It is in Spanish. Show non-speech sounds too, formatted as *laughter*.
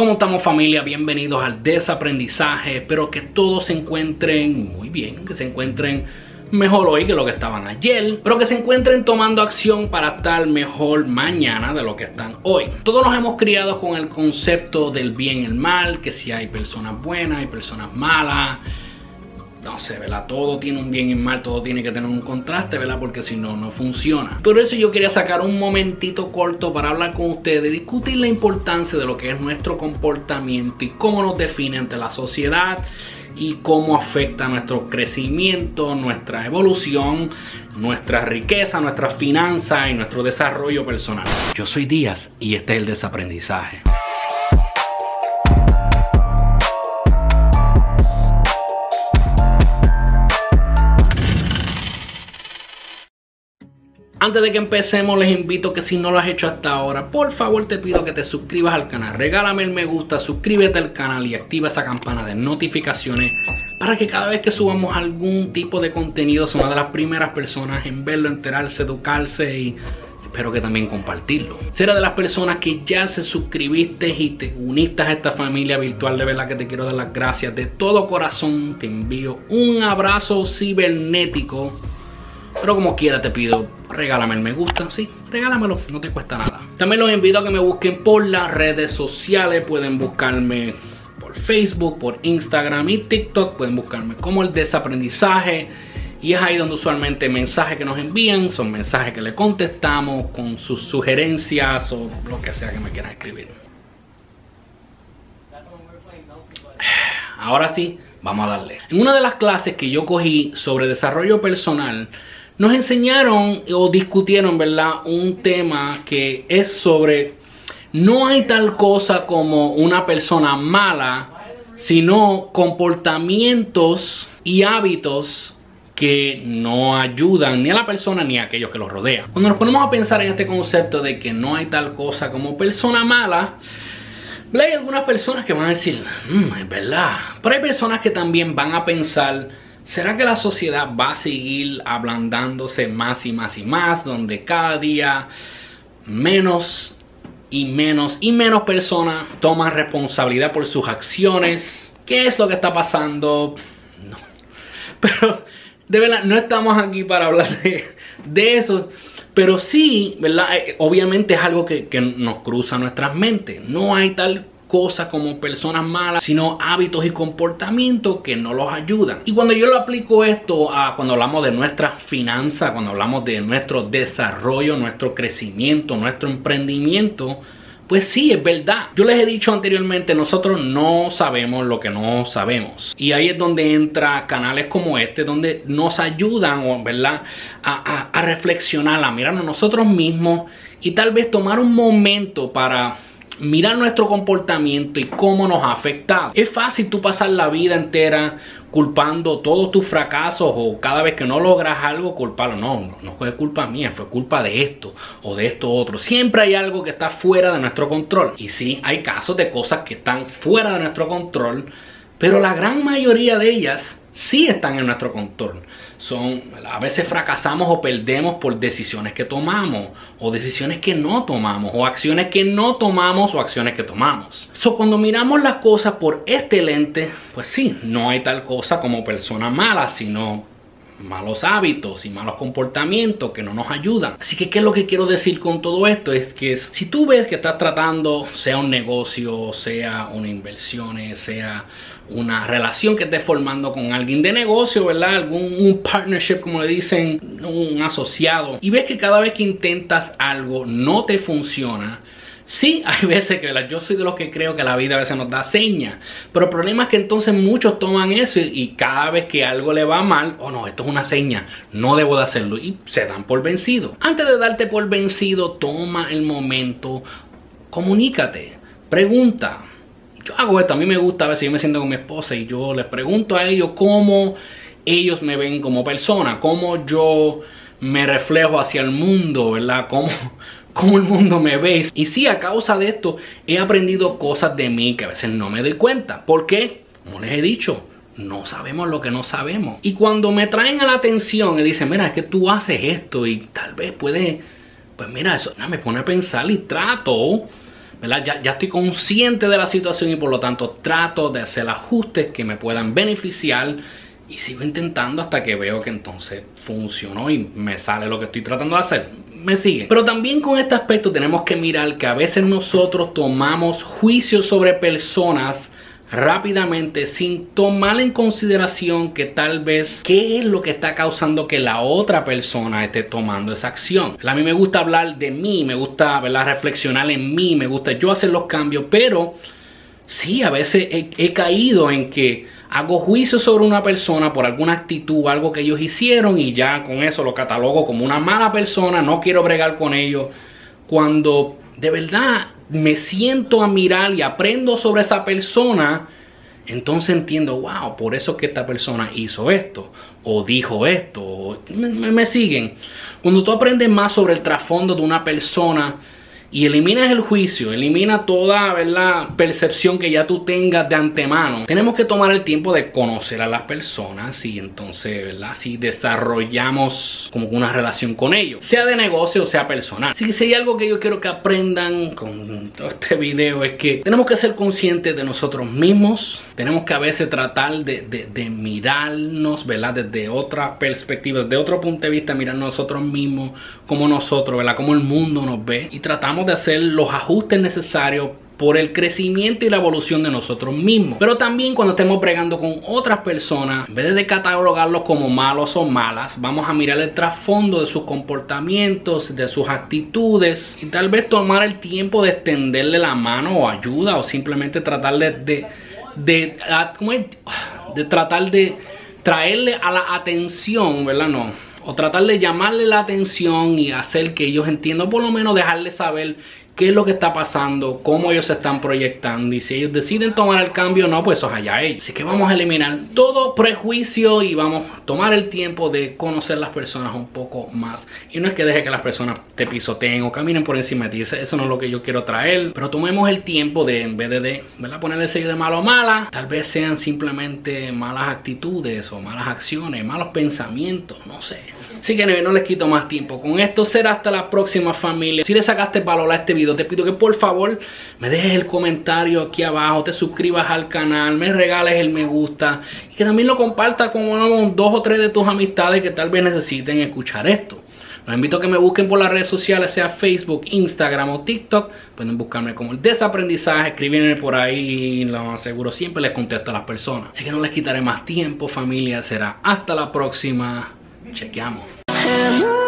¿Cómo estamos familia? Bienvenidos al desaprendizaje. Espero que todos se encuentren muy bien, que se encuentren mejor hoy que lo que estaban ayer, pero que se encuentren tomando acción para estar mejor mañana de lo que están hoy. Todos nos hemos criado con el concepto del bien y el mal, que si hay personas buenas, y personas malas no sé, ¿verdad? Todo tiene un bien y un mal, todo tiene que tener un contraste, ¿verdad? Porque si no, no funciona. Por eso yo quería sacar un momentito corto para hablar con ustedes, discutir la importancia de lo que es nuestro comportamiento y cómo nos define ante la sociedad y cómo afecta nuestro crecimiento, nuestra evolución, nuestra riqueza, nuestra finanza y nuestro desarrollo personal. Yo soy Díaz y este es el desaprendizaje. Antes de que empecemos les invito que si no lo has hecho hasta ahora, por favor te pido que te suscribas al canal, regálame el me gusta, suscríbete al canal y activa esa campana de notificaciones para que cada vez que subamos algún tipo de contenido seas una de las primeras personas en verlo, enterarse, educarse y espero que también compartirlo. Si de las personas que ya se suscribiste y te uniste a esta familia virtual, de verdad que te quiero dar las gracias. De todo corazón te envío un abrazo cibernético pero como quiera te pido, regálame el me gusta, sí, regálamelo, no te cuesta nada. También los invito a que me busquen por las redes sociales, pueden buscarme por Facebook, por Instagram y TikTok, pueden buscarme como el desaprendizaje. Y es ahí donde usualmente mensajes que nos envían son mensajes que le contestamos con sus sugerencias o lo que sea que me quieran escribir. *sighs* Ahora sí, vamos a darle. En una de las clases que yo cogí sobre desarrollo personal, nos enseñaron o discutieron, ¿verdad? Un tema que es sobre no hay tal cosa como una persona mala, sino comportamientos y hábitos que no ayudan ni a la persona ni a aquellos que los rodean. Cuando nos ponemos a pensar en este concepto de que no hay tal cosa como persona mala, hay algunas personas que van a decir, mmm, es verdad, pero hay personas que también van a pensar, ¿Será que la sociedad va a seguir ablandándose más y más y más, donde cada día menos y menos y menos personas toman responsabilidad por sus acciones? ¿Qué es lo que está pasando? No. *laughs* Pero de verdad, no estamos aquí para hablar de, eso. Pero sí, ¿verdad? Eh, obviamente es algo que, que nos cruza nuestras mentes. No hay tal cosas como personas malas, sino hábitos y comportamientos que no los ayudan. Y cuando yo lo aplico esto a cuando hablamos de nuestra finanza, cuando hablamos de nuestro desarrollo, nuestro crecimiento, nuestro emprendimiento, pues sí, es verdad. Yo les he dicho anteriormente, nosotros no sabemos lo que no sabemos. Y ahí es donde entra canales como este, donde nos ayudan, ¿verdad? A, a, a reflexionar, a mirarnos nosotros mismos y tal vez tomar un momento para mirar nuestro comportamiento y cómo nos ha afectado. Es fácil tú pasar la vida entera culpando todos tus fracasos o cada vez que no logras algo culparlo. No, no fue culpa mía, fue culpa de esto o de esto otro. Siempre hay algo que está fuera de nuestro control. Y sí, hay casos de cosas que están fuera de nuestro control, pero la gran mayoría de ellas sí están en nuestro control son, a veces fracasamos o perdemos por decisiones que tomamos o decisiones que no tomamos o acciones que no tomamos o acciones que tomamos. So, cuando miramos las cosas por este lente, pues sí, no hay tal cosa como persona mala, sino malos hábitos y malos comportamientos que no nos ayudan. Así que, ¿qué es lo que quiero decir con todo esto? Es que si tú ves que estás tratando, sea un negocio, sea una inversión, sea una relación que estés formando con alguien de negocio, ¿verdad? Algún un partnership, como le dicen, un asociado, y ves que cada vez que intentas algo no te funciona, Sí, hay veces que yo soy de los que creo que la vida a veces nos da señas, pero el problema es que entonces muchos toman eso y, cada vez que algo le va mal, oh no, esto es una seña, no debo de hacerlo y se dan por vencido. Antes de darte por vencido, toma el momento, comunícate, pregunta. Yo hago esto, a mí me gusta a veces yo me siento con mi esposa y yo les pregunto a ellos cómo ellos me ven como persona, cómo yo me reflejo hacia el mundo, ¿verdad? Cómo, cómo el mundo me ve. Y sí, a causa de esto he aprendido cosas de mí que a veces no me doy cuenta. ¿Por qué? Como les he dicho, no sabemos lo que no sabemos. Y cuando me traen a la atención y dicen, mira, es que tú haces esto y tal vez puede, pues mira, eso me pone a pensar y trato. Ya, ya estoy consciente de la situación y por lo tanto trato de hacer ajustes que me puedan beneficiar y sigo intentando hasta que veo que entonces funcionó y me sale lo que estoy tratando de hacer. Me sigue. Pero también con este aspecto tenemos que mirar que a veces nosotros tomamos juicios sobre personas rápidamente sin tomar en consideración que tal vez qué es lo que está causando que la otra persona esté tomando esa acción. A mí me gusta hablar de mí, me gusta ¿verdad? reflexionar en mí, me gusta yo hacer los cambios, pero sí, a veces he, caído en que hago juicio sobre una persona por alguna actitud, algo que ellos hicieron y ya con eso lo catalogo como una mala persona, no quiero bregar con ellos, cuando de verdad me siento a mirar y aprendo sobre esa persona, entonces entiendo, wow, por eso que esta persona hizo esto, o dijo esto, me siguen. Cuando tú aprendes más sobre el trasfondo de una persona, y eliminas el juicio, elimina toda ¿verdad? percepción que ya tú tengas de antemano. Tenemos que tomar el tiempo de conocer a las personas y entonces ¿verdad? así desarrollamos como una relación con ellos, sea de negocio o sea personal. Así que si hay algo que yo quiero que aprendan con todo este video es que tenemos que ser conscientes de nosotros mismos, tenemos que a veces tratar de, de, mirarnos ¿verdad? desde otra perspectiva, desde otro punto de vista, mirar nosotros mismos, como nosotros, ¿verdad? como el mundo nos ve y tratamos de hacer los ajustes necesarios por el crecimiento y la evolución de nosotros mismos. Pero también cuando estemos bregando con otras personas, en vez de catalogarlos como malos o malas, vamos a mirar el trasfondo de sus comportamientos, de sus actitudes y tal vez tomar el tiempo de extenderle la mano o ayuda o simplemente tratarle de, de, de tratar de traerle a la atención, ¿verdad? No o tratar de llamarle la atención y hacer que ellos entiendan, por lo menos dejarles saber qué es lo que está pasando, cómo ellos se están proyectando y si ellos deciden tomar el cambio no, pues eso es allá ellos. Así que vamos a eliminar todo prejuicio y vamos a tomar el tiempo de conocer las personas un poco más. Y no es que deje que las personas te pisoteen o caminen por encima de ti, eso no es lo que yo quiero traer, pero tomemos el tiempo de, en vez de, de ¿verdad? ponerle sello de malo o mala, tal vez sean simplemente malas actitudes o malas acciones, malos pensamientos, no sé. Así que no, les quito más tiempo. Con esto será hasta la próxima familia. Si le sacaste valor a este video, te pido que por favor me dejes el comentario aquí abajo, te suscribas al canal, me regales el me gusta y que también lo compartas con dos o tres de tus amistades que tal vez necesiten escuchar esto. Los invito a que me busquen por las redes sociales, sea Facebook, Instagram o TikTok. Pueden buscarme como el desaprendizaje, escribirme por ahí, lo aseguro, siempre les contesto a las personas. Así que no les quitaré más tiempo, familia. Será hasta la próxima. Chequeamos.